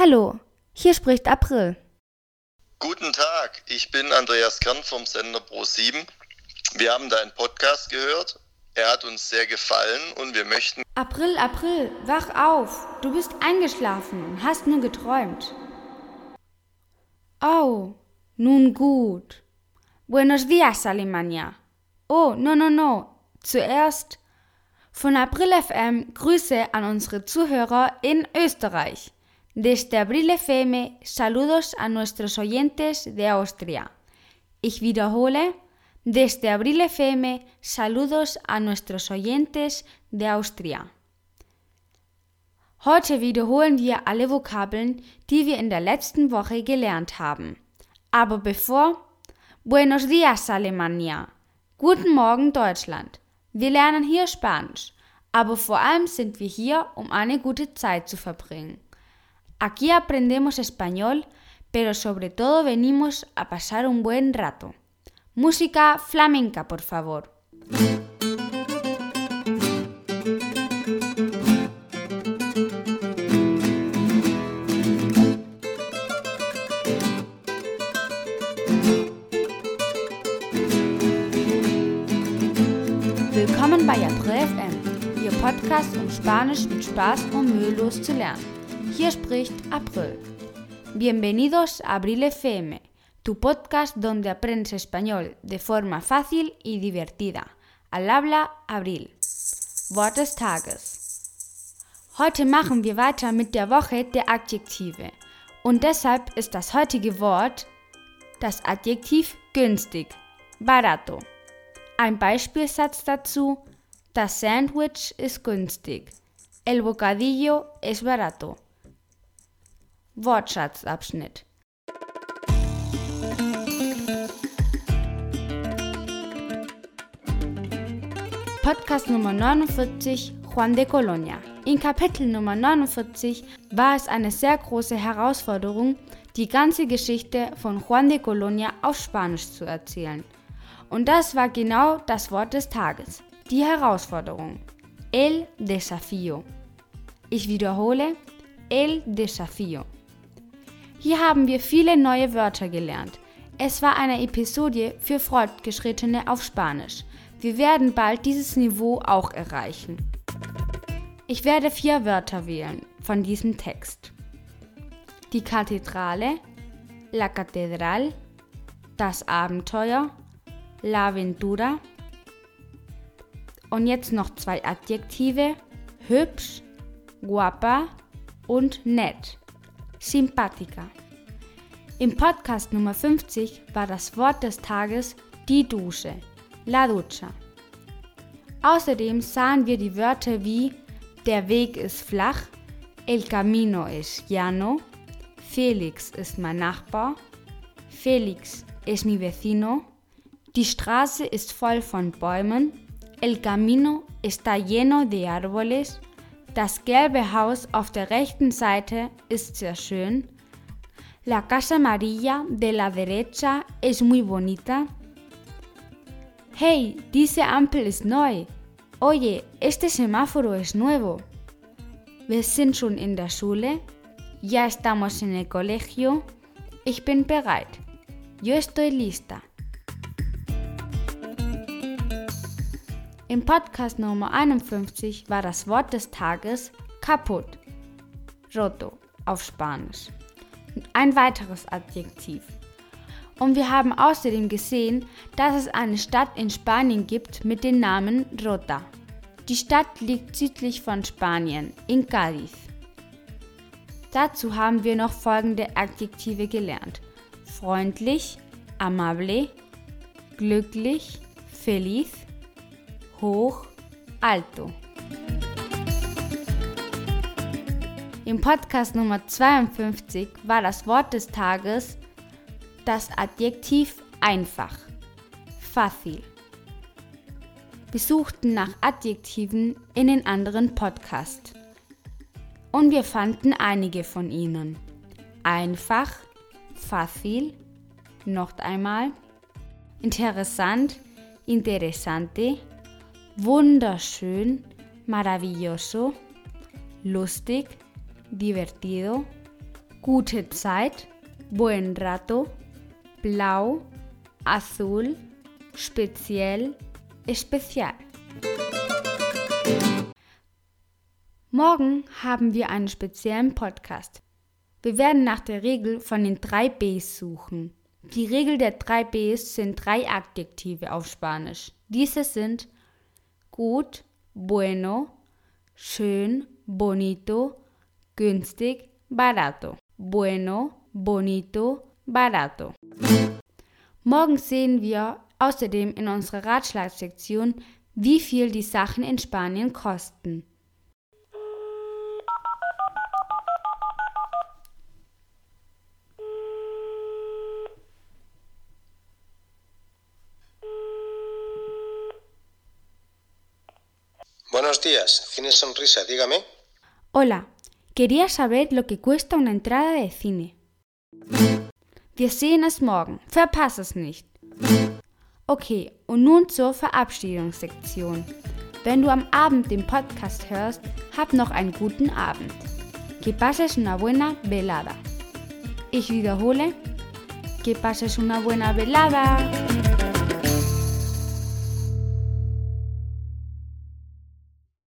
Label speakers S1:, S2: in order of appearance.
S1: Hallo, hier spricht April.
S2: Guten Tag, ich bin Andreas Kern vom Sender Pro7. Wir haben da einen Podcast gehört. Er hat uns sehr gefallen und wir möchten.
S1: April, April, wach auf. Du bist eingeschlafen und hast nur geträumt. Oh, nun gut. Buenos días, Alemania. Oh, no, no, no. Zuerst von April FM Grüße an unsere Zuhörer in Österreich. Desde Abril FM, saludos a nuestros oyentes de Austria. Ich wiederhole, desde Abril FM, saludos a nuestros oyentes de Austria. Heute wiederholen wir alle Vokabeln, die wir in der letzten Woche gelernt haben. Aber bevor, Buenos días Alemania. Guten Morgen Deutschland. Wir lernen hier Spanisch, aber vor allem sind wir hier, um eine gute Zeit zu verbringen. Aquí aprendemos español, pero sobre todo venimos a pasar un buen rato. Música flamenca, por favor. Willkommen bei April FM, Ihr Podcast, um Spanisch mit Spaß und mühelos zu lernen. Hier spricht April. Bienvenidos a Abril FM, tu podcast donde aprendes español de forma fácil y divertida. Al habla Abril. Wort des Tages. Heute machen wir weiter mit der Woche der Adjektive. Und deshalb ist das heutige Wort das Adjektiv günstig, barato. Ein Beispielsatz dazu, das Sandwich ist günstig, el bocadillo es barato. Wortschatzabschnitt. Podcast Nummer 49 Juan de Colonia. In Kapitel Nummer 49 war es eine sehr große Herausforderung, die ganze Geschichte von Juan de Colonia auf Spanisch zu erzählen. Und das war genau das Wort des Tages, die Herausforderung. El desafío. Ich wiederhole, el desafío. Hier haben wir viele neue Wörter gelernt. Es war eine Episode für Fortgeschrittene auf Spanisch. Wir werden bald dieses Niveau auch erreichen. Ich werde vier Wörter wählen von diesem Text. Die Kathedrale, la Catedral, das Abenteuer, la Aventura. Und jetzt noch zwei Adjektive, hübsch, guapa und nett. Sympathica. Im Podcast Nummer 50 war das Wort des Tages die Dusche, la ducha. Außerdem sahen wir die Wörter wie der Weg ist flach, el camino es llano, Felix ist mein Nachbar, Felix es mi vecino, die Straße ist voll von Bäumen, el camino está lleno de árboles, das gelbe Haus auf der rechten Seite ist sehr schön. La casa amarilla de la derecha es muy bonita. Hey, diese Ampel ist neu. Oye, este semáforo es nuevo. Wir sind schon in der Schule. Ya estamos en el colegio. Ich bin bereit. Yo estoy lista. Im Podcast Nummer 51 war das Wort des Tages kaputt, roto auf Spanisch. Ein weiteres Adjektiv. Und wir haben außerdem gesehen, dass es eine Stadt in Spanien gibt mit dem Namen Rota. Die Stadt liegt südlich von Spanien, in Cádiz. Dazu haben wir noch folgende Adjektive gelernt. Freundlich, amable, glücklich, feliz, hoch, alto. Im Podcast Nummer 52 war das Wort des Tages das Adjektiv einfach, fácil. Wir suchten nach Adjektiven in den anderen Podcast und wir fanden einige von ihnen. Einfach, fácil, noch einmal, interessant, interessante, wunderschön, maravilloso, lustig, divertido, gute Zeit, buen rato, blau, azul, speziell, especial. Morgen haben wir einen speziellen Podcast. Wir werden nach der Regel von den drei Bs suchen. Die Regel der drei Bs sind drei Adjektive auf Spanisch. Diese sind gut, bueno, schön, bonito, günstig, barato. Bueno, bonito, barato. Morgen sehen wir außerdem in unserer Ratschlagsektion, wie viel die Sachen in Spanien kosten.
S3: Buenos días, Cine Sonrisa, dígame.
S1: Hola, quería saber lo que cuesta una entrada de cine. Wir sehen es morgen, verpass es nicht. Okay, und nun zur Verabschiedungssektion. Wenn du am Abend den Podcast hörst, hab noch einen guten Abend. Que pases una buena velada. Ich wiederhole, que pases una buena velada.